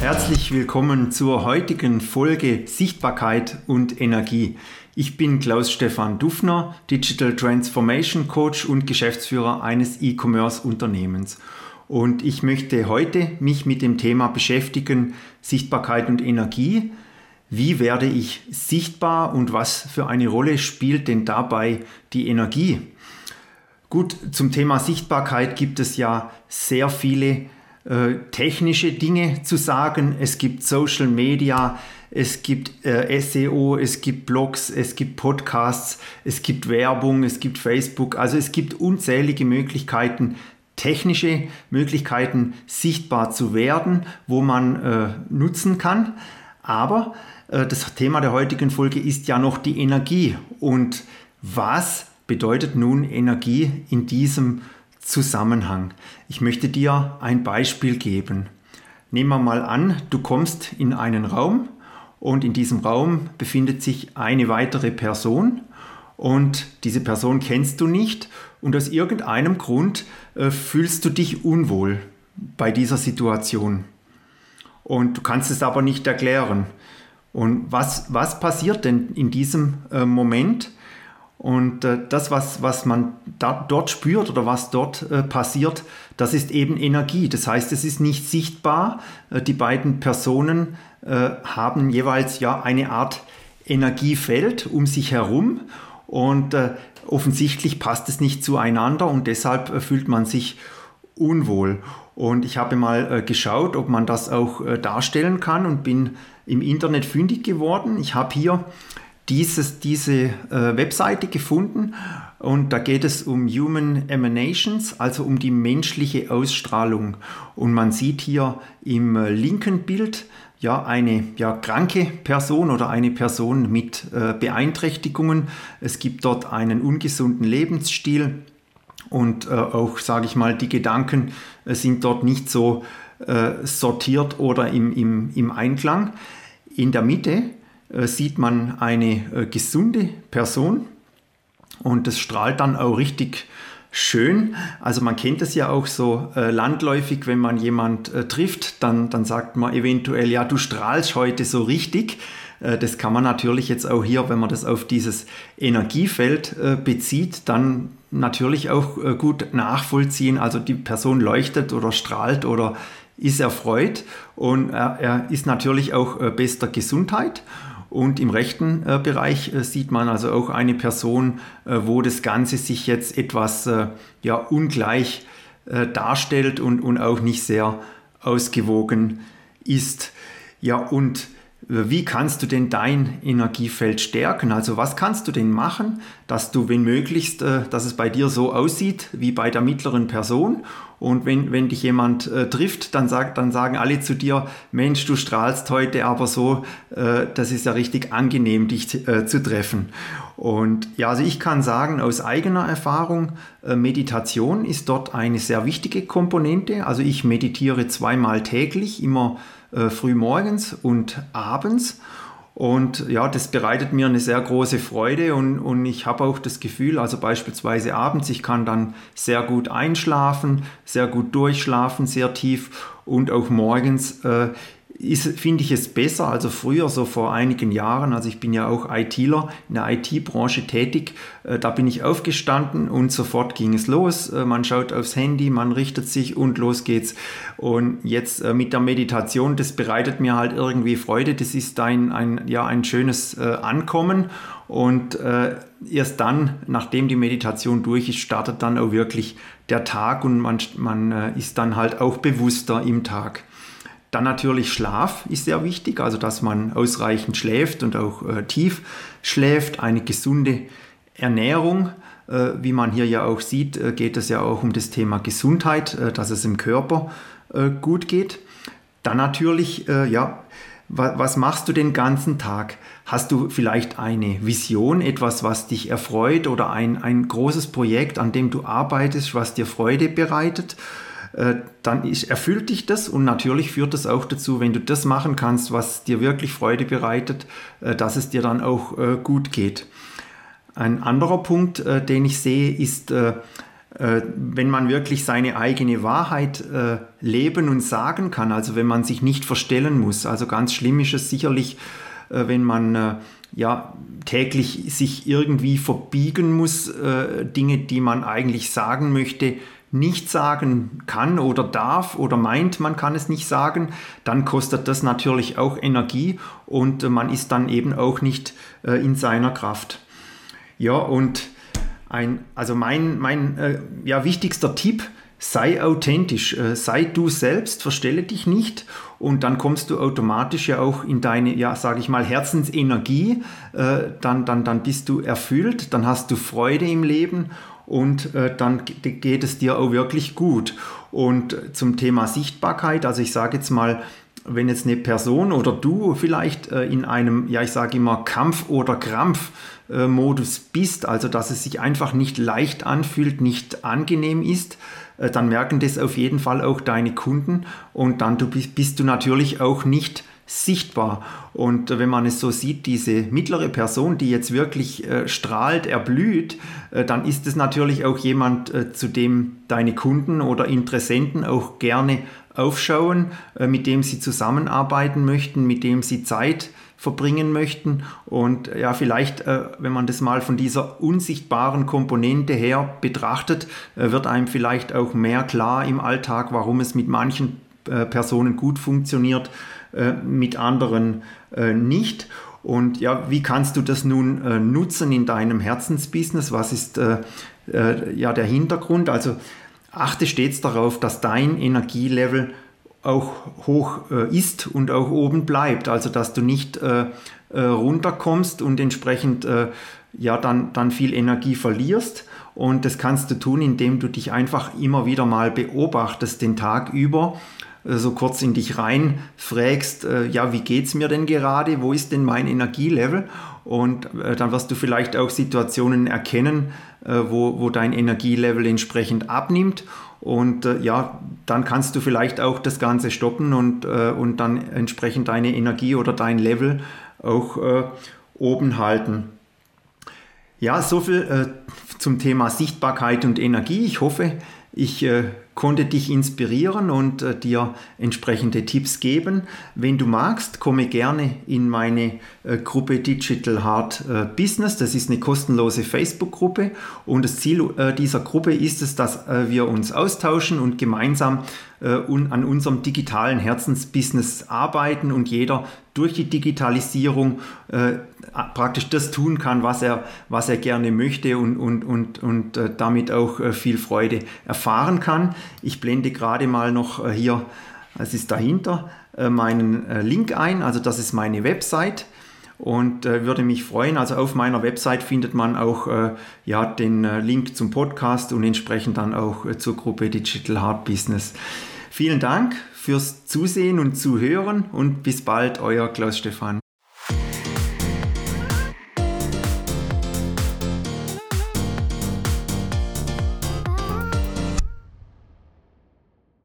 Herzlich willkommen zur heutigen Folge Sichtbarkeit und Energie. Ich bin Klaus-Stefan Dufner, Digital Transformation Coach und Geschäftsführer eines E-Commerce-Unternehmens. Und ich möchte heute mich mit dem Thema beschäftigen, Sichtbarkeit und Energie. Wie werde ich sichtbar und was für eine Rolle spielt denn dabei die Energie? Gut, zum Thema Sichtbarkeit gibt es ja sehr viele äh, technische Dinge zu sagen. Es gibt Social Media, es gibt äh, SEO, es gibt Blogs, es gibt Podcasts, es gibt Werbung, es gibt Facebook. Also es gibt unzählige Möglichkeiten, technische Möglichkeiten sichtbar zu werden, wo man äh, nutzen kann. Aber äh, das Thema der heutigen Folge ist ja noch die Energie. Und was bedeutet nun Energie in diesem Zusammenhang. Ich möchte dir ein Beispiel geben. Nehmen wir mal an, du kommst in einen Raum und in diesem Raum befindet sich eine weitere Person und diese Person kennst du nicht und aus irgendeinem Grund äh, fühlst du dich unwohl bei dieser Situation. Und du kannst es aber nicht erklären. Und was, was passiert denn in diesem äh, Moment? Und äh, das, was, was man da, dort spürt oder was dort äh, passiert, das ist eben Energie. Das heißt, es ist nicht sichtbar. Äh, die beiden Personen äh, haben jeweils ja eine Art Energiefeld um sich herum und äh, offensichtlich passt es nicht zueinander und deshalb äh, fühlt man sich unwohl. Und ich habe mal geschaut, ob man das auch darstellen kann und bin im Internet fündig geworden. Ich habe hier dieses, diese äh, Webseite gefunden und da geht es um Human Emanations, also um die menschliche Ausstrahlung. Und man sieht hier im äh, linken Bild ja eine ja, kranke Person oder eine Person mit äh, Beeinträchtigungen. Es gibt dort einen ungesunden Lebensstil und äh, auch, sage ich mal, die Gedanken äh, sind dort nicht so äh, sortiert oder im, im, im Einklang. In der Mitte sieht man eine äh, gesunde Person und das strahlt dann auch richtig schön. Also man kennt es ja auch so äh, landläufig, wenn man jemand äh, trifft, dann, dann sagt man eventuell, ja, du strahlst heute so richtig. Äh, das kann man natürlich jetzt auch hier, wenn man das auf dieses Energiefeld äh, bezieht, dann natürlich auch gut nachvollziehen. Also die Person leuchtet oder strahlt oder ist erfreut und er, er ist natürlich auch bester Gesundheit. Und im rechten äh, Bereich äh, sieht man also auch eine Person, äh, wo das Ganze sich jetzt etwas äh, ja, ungleich äh, darstellt und, und auch nicht sehr ausgewogen ist. Ja, und wie kannst du denn dein Energiefeld stärken? Also was kannst du denn machen, dass du, wenn möglichst, äh, dass es bei dir so aussieht wie bei der mittleren Person und wenn, wenn dich jemand äh, trifft, dann, sagt, dann sagen alle zu dir, Mensch, du strahlst heute aber so, äh, das ist ja richtig angenehm, dich äh, zu treffen. Und ja, also ich kann sagen, aus eigener Erfahrung, äh, Meditation ist dort eine sehr wichtige Komponente. Also ich meditiere zweimal täglich, immer äh, früh morgens und abends. Und ja, das bereitet mir eine sehr große Freude und, und ich habe auch das Gefühl, also beispielsweise abends, ich kann dann sehr gut einschlafen, sehr gut durchschlafen, sehr tief und auch morgens äh, finde ich es besser, also früher, so vor einigen Jahren, also ich bin ja auch ITler, in der IT-Branche tätig, äh, da bin ich aufgestanden und sofort ging es los. Äh, man schaut aufs Handy, man richtet sich und los geht's. Und jetzt äh, mit der Meditation, das bereitet mir halt irgendwie Freude, das ist ein, ein, ja, ein schönes Ankommen und äh, erst dann, nachdem die Meditation durch ist, startet dann auch wirklich der Tag und man, man äh, ist dann halt auch bewusster im Tag. Dann natürlich Schlaf ist sehr wichtig, also dass man ausreichend schläft und auch äh, tief schläft. Eine gesunde Ernährung, äh, wie man hier ja auch sieht, äh, geht es ja auch um das Thema Gesundheit, äh, dass es im Körper äh, gut geht. Dann natürlich, äh, ja, wa was machst du den ganzen Tag? Hast du vielleicht eine Vision, etwas, was dich erfreut oder ein, ein großes Projekt, an dem du arbeitest, was dir Freude bereitet? Äh, dann erfüllt dich das und natürlich führt das auch dazu, wenn du das machen kannst, was dir wirklich Freude bereitet, äh, dass es dir dann auch äh, gut geht. Ein anderer Punkt, den ich sehe, ist wenn man wirklich seine eigene Wahrheit leben und sagen kann, also wenn man sich nicht verstellen muss. Also ganz schlimm ist es sicherlich, wenn man ja täglich sich irgendwie verbiegen muss, Dinge, die man eigentlich sagen möchte, nicht sagen kann oder darf oder meint, man kann es nicht sagen, dann kostet das natürlich auch Energie und man ist dann eben auch nicht in seiner Kraft. Ja, und ein, also mein, mein äh, ja, wichtigster Tipp, sei authentisch, äh, sei du selbst, verstelle dich nicht und dann kommst du automatisch ja auch in deine, ja, sage ich mal, Herzensenergie, äh, dann, dann, dann bist du erfüllt, dann hast du Freude im Leben und äh, dann geht es dir auch wirklich gut. Und zum Thema Sichtbarkeit, also ich sage jetzt mal, wenn jetzt eine Person oder du vielleicht äh, in einem, ja, ich sage immer Kampf- oder Krampf-Modus bist, also dass es sich einfach nicht leicht anfühlt, nicht angenehm ist, äh, dann merken das auf jeden Fall auch deine Kunden und dann du bist, bist du natürlich auch nicht sichtbar. Und wenn man es so sieht, diese mittlere Person, die jetzt wirklich äh, strahlt, erblüht, äh, dann ist es natürlich auch jemand, äh, zu dem deine Kunden oder Interessenten auch gerne aufschauen, äh, mit dem sie zusammenarbeiten möchten, mit dem sie Zeit verbringen möchten. Und ja, vielleicht, äh, wenn man das mal von dieser unsichtbaren Komponente her betrachtet, äh, wird einem vielleicht auch mehr klar im Alltag, warum es mit manchen Personen gut funktioniert, mit anderen nicht. Und ja, wie kannst du das nun nutzen in deinem Herzensbusiness? Was ist ja der Hintergrund? Also achte stets darauf, dass dein Energielevel auch hoch äh, ist und auch oben bleibt. Also dass du nicht äh, äh, runterkommst und entsprechend äh, ja dann, dann viel Energie verlierst. Und das kannst du tun, indem du dich einfach immer wieder mal beobachtest den Tag über äh, so kurz in dich rein fragst, äh, ja, wie geht es mir denn gerade? Wo ist denn mein Energielevel? Und äh, dann wirst du vielleicht auch Situationen erkennen, wo, wo dein Energielevel entsprechend abnimmt. Und ja, dann kannst du vielleicht auch das Ganze stoppen und, und dann entsprechend deine Energie oder dein Level auch oben halten. Ja, soviel zum Thema Sichtbarkeit und Energie. Ich hoffe, ich äh, konnte dich inspirieren und äh, dir entsprechende Tipps geben. Wenn du magst, komme gerne in meine äh, Gruppe Digital Hard äh, Business. Das ist eine kostenlose Facebook-Gruppe und das Ziel äh, dieser Gruppe ist es, dass äh, wir uns austauschen und gemeinsam an unserem digitalen Herzensbusiness arbeiten und jeder durch die Digitalisierung äh, praktisch das tun kann, was er, was er gerne möchte und, und, und, und äh, damit auch äh, viel Freude erfahren kann. Ich blende gerade mal noch äh, hier, es ist dahinter, äh, meinen äh, Link ein, also das ist meine Website und würde mich freuen. Also auf meiner Website findet man auch ja, den Link zum Podcast und entsprechend dann auch zur Gruppe Digital Hard Business. Vielen Dank fürs Zusehen und Zuhören und bis bald, euer Klaus Stefan.